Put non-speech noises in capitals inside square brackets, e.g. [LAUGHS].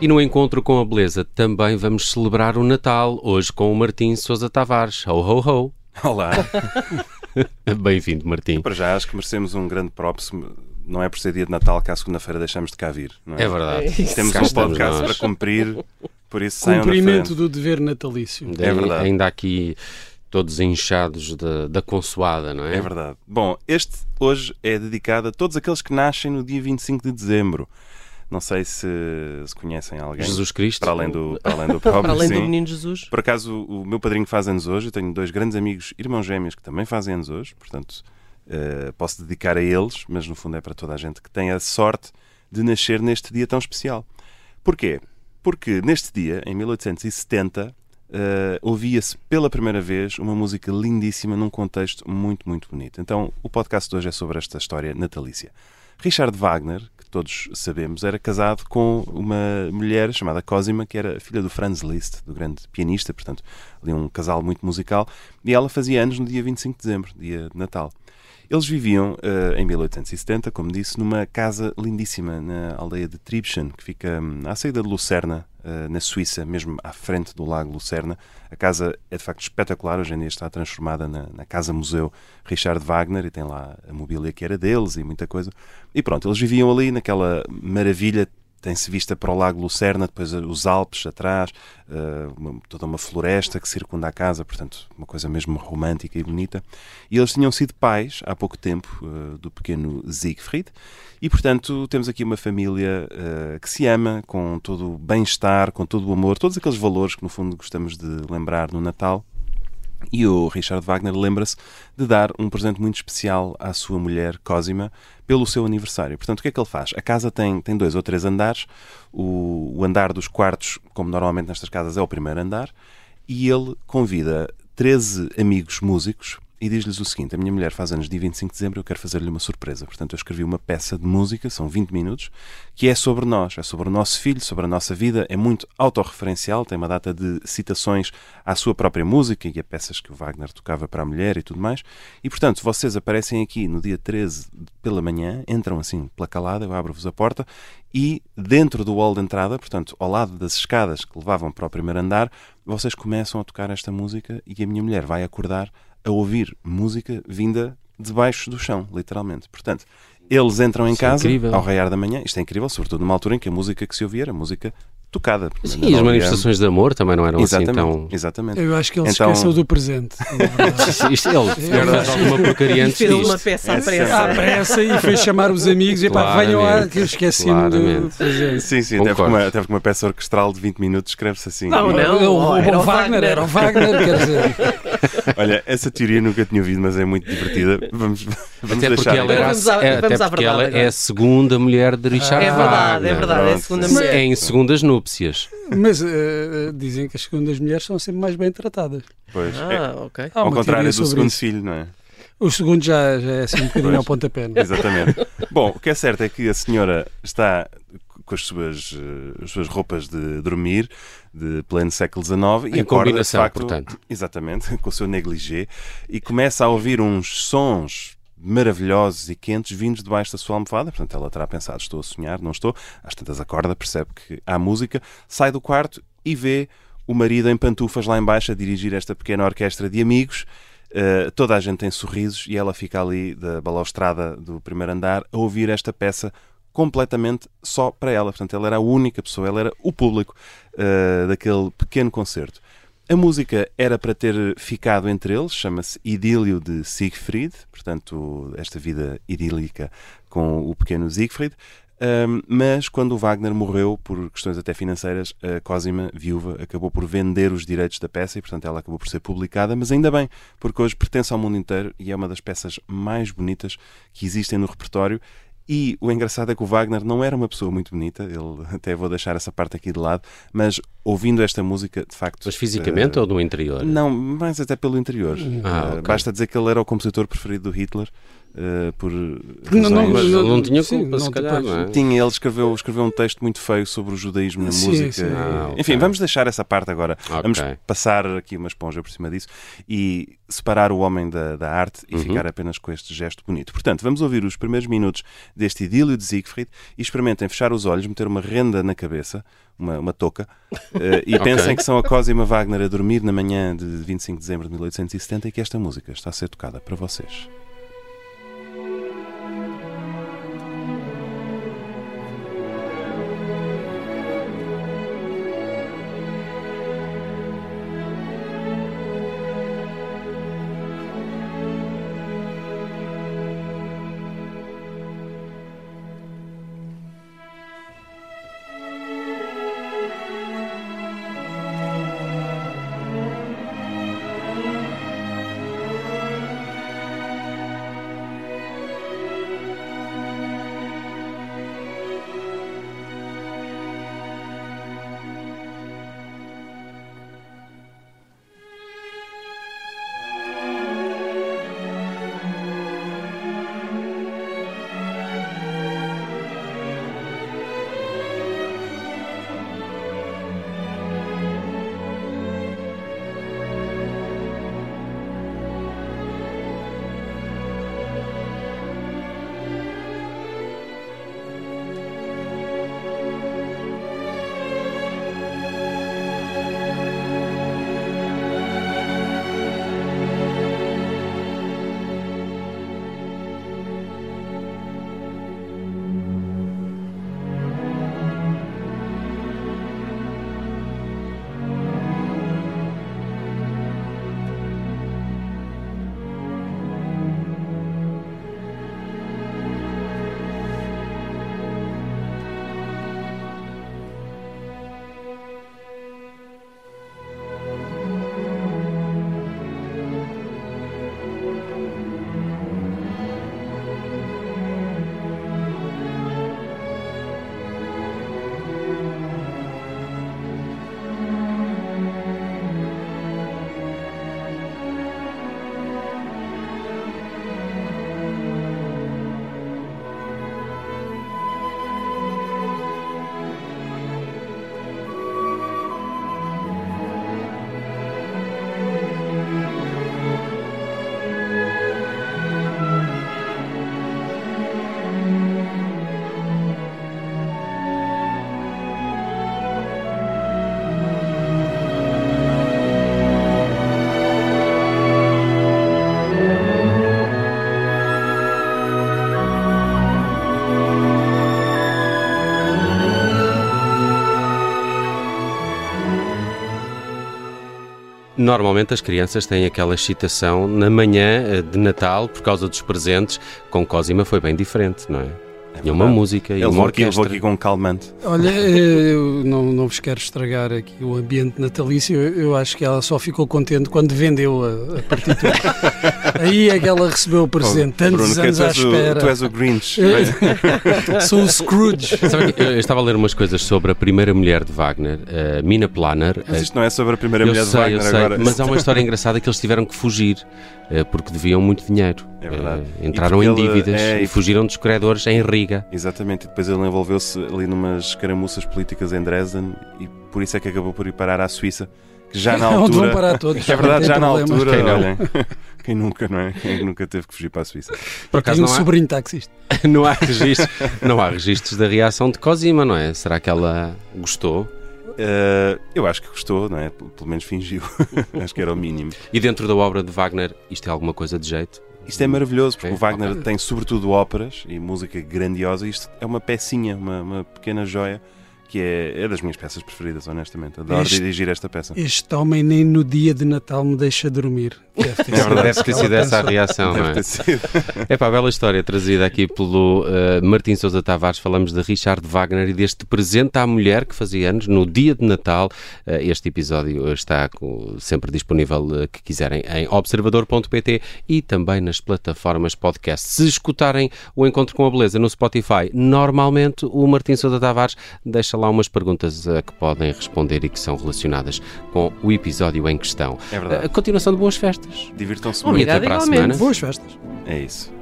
E no encontro com a beleza também vamos celebrar o Natal, hoje com o Martim Sousa Tavares. Ho, ho, ho! Olá! [LAUGHS] Bem-vindo, Martim. Para já acho que merecemos um grande props. Não é por ser dia de Natal que à segunda-feira deixamos de cá vir. Não é? É verdade. Temos Cá um podcast nós. para cumprir, por isso Cumprimento do dever natalício. É verdade. Ainda aqui todos inchados da, da consoada, não é? É verdade. Bom, este hoje é dedicado a todos aqueles que nascem no dia 25 de dezembro. Não sei se, se conhecem alguém. Jesus Cristo. Para além do, [LAUGHS] para além do próprio, Para além sim. do menino Jesus. Por acaso, o meu padrinho faz anos hoje. Eu tenho dois grandes amigos, irmãos gêmeos, que também fazem anos hoje. Portanto, eh, posso dedicar a eles, mas no fundo é para toda a gente que tem a sorte de nascer neste dia tão especial. Porquê? Porque neste dia, em 1870, eh, ouvia-se pela primeira vez uma música lindíssima num contexto muito, muito bonito. Então, o podcast de hoje é sobre esta história natalícia. Richard Wagner, todos sabemos, era casado com uma mulher chamada Cosima, que era filha do Franz Liszt, do grande pianista, portanto, ali um casal muito musical, e ela fazia anos no dia 25 de dezembro, dia de Natal. Eles viviam eh, em 1870, como disse, numa casa lindíssima na aldeia de Tribschen, que fica hum, à saída de Lucerna, eh, na Suíça, mesmo à frente do lago Lucerna. A casa é de facto espetacular, hoje em dia está transformada na, na Casa Museu Richard Wagner e tem lá a mobília que era deles e muita coisa. E pronto, eles viviam ali naquela maravilha tem-se vista para o Lago Lucerna, depois os Alpes atrás, eh, uma- toda uma floresta que circunda a casa, portanto, uma coisa mesmo romântica e bonita. E eles tinham sido pais há pouco tempo eh, do pequeno Siegfried, e portanto temos aqui uma família eh, que se ama, com todo o bem-estar, com todo o amor, todos aqueles valores que no fundo gostamos de lembrar no Natal. E o Richard Wagner lembra-se de dar um presente muito especial à sua mulher, Cosima, pelo seu aniversário. Portanto, o que é que ele faz? A casa tem, tem dois ou três andares. O, o andar dos quartos, como normalmente nestas casas, é o primeiro andar. E ele convida 13 amigos músicos e diz-lhes o seguinte: A minha mulher faz anos dia 25 de dezembro eu quero fazer-lhe uma surpresa. Portanto, eu escrevi uma peça de música, são 20 minutos, que é sobre nós, é sobre o nosso filho, sobre a nossa vida. É muito autorreferencial, tem uma data de citações à sua própria música e a peças que o Wagner tocava para a mulher e tudo mais. E, portanto, vocês aparecem aqui no dia 13 pela manhã, entram assim pela calada, eu abro-vos a porta e dentro do hall de entrada, portanto, ao lado das escadas que levavam para o primeiro andar, vocês começam a tocar esta música e a minha mulher vai acordar a ouvir música vinda debaixo do chão, literalmente. Portanto, eles entram em Isso é casa incrível. ao raiar da manhã. Isto é incrível, sobretudo numa altura em que a música que se ouvia era música tocada. Sim, Não e as manifestações de amor também não eram Exatamente, assim tão. exatamente. Eu acho que ele Então- se esqueceu do presente. [LAUGHS] Isto, isto, ele fez alguma porcaria antes fez uma peça à É pressa. À pressa e fez chamar os amigos e pá, venham lá que eu esqueci-me do presente. Sim, sim, até porque, uma, até porque uma peça orquestral de 20 minutos escreve-se assim. Não, não. o, o, era o Wagner, Wagner. era o Wagner, quer dizer. [LAUGHS] [LAUGHS] Olha, essa teoria nunca tinha ouvido, mas é muito divertida. Vamos, vamos Até porque ela, a- Vamos à- é, até vamos à porque verdade ela é a segunda mulher de Richard É verdade, Wagner. é verdade, é a segunda sim. mulher. É em segundas núpcias. Mas eh, dizem que as segundas mulheres são sempre mais bem tratadas. Pois, é, Ah, ok. Há ao contrário do segundo isso. filho, não é? O segundo já, já é assim um bocadinho Pois. ao pontapé. é? Exatamente. Bom, o que é certo é que a senhora está com as suas, eh, as suas roupas de dormir de pleno século XIX e Em acorda, de combinação, facto, portanto. Exatamente, [LAUGHS] com o seu negligé e começa a ouvir uns sons maravilhosos e quentes vindos debaixo da sua almofada. Portanto, ela terá pensado, estou a sonhar, não estou. Às tantas acorda, percebe que há música, sai do quarto e vê o marido em pantufas lá embaixo a dirigir esta pequena orquestra de amigos. Uh, toda a gente tem sorrisos e ela fica ali da balaustrada do primeiro andar a ouvir esta peça completamente só para ela. Portanto, ela era a única pessoa, ela era o público uh, daquele pequeno concerto. A música era para ter ficado entre eles, chama-se Idílio de Siegfried, portanto, esta vida idílica com o pequeno Siegfried. Um, mas quando o Wagner morreu, por questões até financeiras, a Cosima, viúva, acabou por vender os direitos da peça e, portanto, ela acabou por ser publicada. Mas ainda bem, porque hoje pertence ao mundo inteiro e é uma das peças mais bonitas que existem no repertório. E o engraçado é que o Wagner não era uma pessoa muito bonita, ele [LAUGHS] até vou deixar essa parte aqui de lado, mas ouvindo esta música, de facto. Mas fisicamente eh, ou no interior? Não, mais até pelo interior. Ah, ok. Basta dizer que ele era o compositor preferido do Hitler. Eh, por Não, não, não- tinha sim, culpa, se não, calhar, não é? tinha, ele escreveu, escreveu um texto muito feio sobre o judaísmo na Sim, música. sim. Ah, ok. Enfim, vamos deixar essa parte agora. Ok. Vamos passar aqui uma esponja por cima disso e separar o homem da, da arte e Uhum. ficar apenas com este gesto bonito. Portanto, vamos ouvir os primeiros minutos deste idílio de Siegfried e experimentem fechar os olhos, meter uma renda na cabeça. uma, uma touca, uh, e [LAUGHS] pensem que são a Cosima Wagner a dormir na manhã de 25 de dezembro de 1870 e que esta música está a ser tocada para vocês. Normalmente as crianças têm aquela excitação na manhã eh, de Natal por causa dos presentes. Com Cosima foi bem diferente, não é? É Tinha uma música e Eu uma orquestra. vou aqui com um calmante. Olha, eh, eu não, não vos quero estragar aqui o ambiente natalício. Eu, eu acho que ela só ficou contente quando vendeu a, a partitura. [LAUGHS] Aí é que ela recebeu o presente, tantos Bruno, anos tu à és, o, espera. tu és o Grinch. [LAUGHS] Sou o Scrooge. Sabe eu eu estava a ler umas coisas sobre a primeira mulher de Wagner, a Mina Planner. Mas isto não é sobre a primeira eu mulher sei, de eu Wagner sei, agora. mas há uma história engraçada que eles tiveram que fugir eh, porque deviam muito dinheiro. É verdade. Eh, Entraram em ele- dívidas é, e fugiram dos credores em Riga. Exatamente, e depois ele envolveu-se ali numas escaramuças políticas em Dresden e por isso é que acabou por ir parar à Suíça, que já na [LAUGHS] Onde vão altura. parar todos. [LAUGHS] É verdade, já tem na problemas. altura, Quem olhem, [LAUGHS] quem nunca, não é? Quem nunca teve que fugir para a Suíça? Por acaso Tenho um não há, sobrinho taxista. não há registros, não há registros da reação de Cosima, não é? Será que ela gostou? Eh, eu acho que gostou, não é? Pelo menos fingiu. acho que era o mínimo. E dentro da obra de Wagner, isto é alguma coisa de jeito? Isto é maravilhoso, porque Ok, o Wagner tem sobretudo óperas e música grandiosa. Isto é uma pecinha, uma, uma pequena joia, que é, é das minhas peças preferidas, honestamente. Adoro Este- dirigir esta peça. Este homem nem no dia de Natal me deixa dormir. Deve ter É sido verdade, Deve ter sido essa a reação, não Deve é? ter sido. É para a bela história trazida aqui pelo uh, Martim Sousa Tavares. Falamos de Richard Wagner e deste presente à mulher que fazia anos no dia de Natal. Uh, este episódio está co- sempre disponível, uh, que quiserem, em observador.pt e também nas plataformas podcast. Se escutarem o Encontro com a Beleza no Spotify, normalmente o Martim Sousa Tavares deixa lá umas perguntas uh, que podem responder e que são relacionadas com o episódio em questão. É verdade. A continuação de boas festas. Divirtam-se E muito. até Obrigada para a semana. Boas festas. É isso.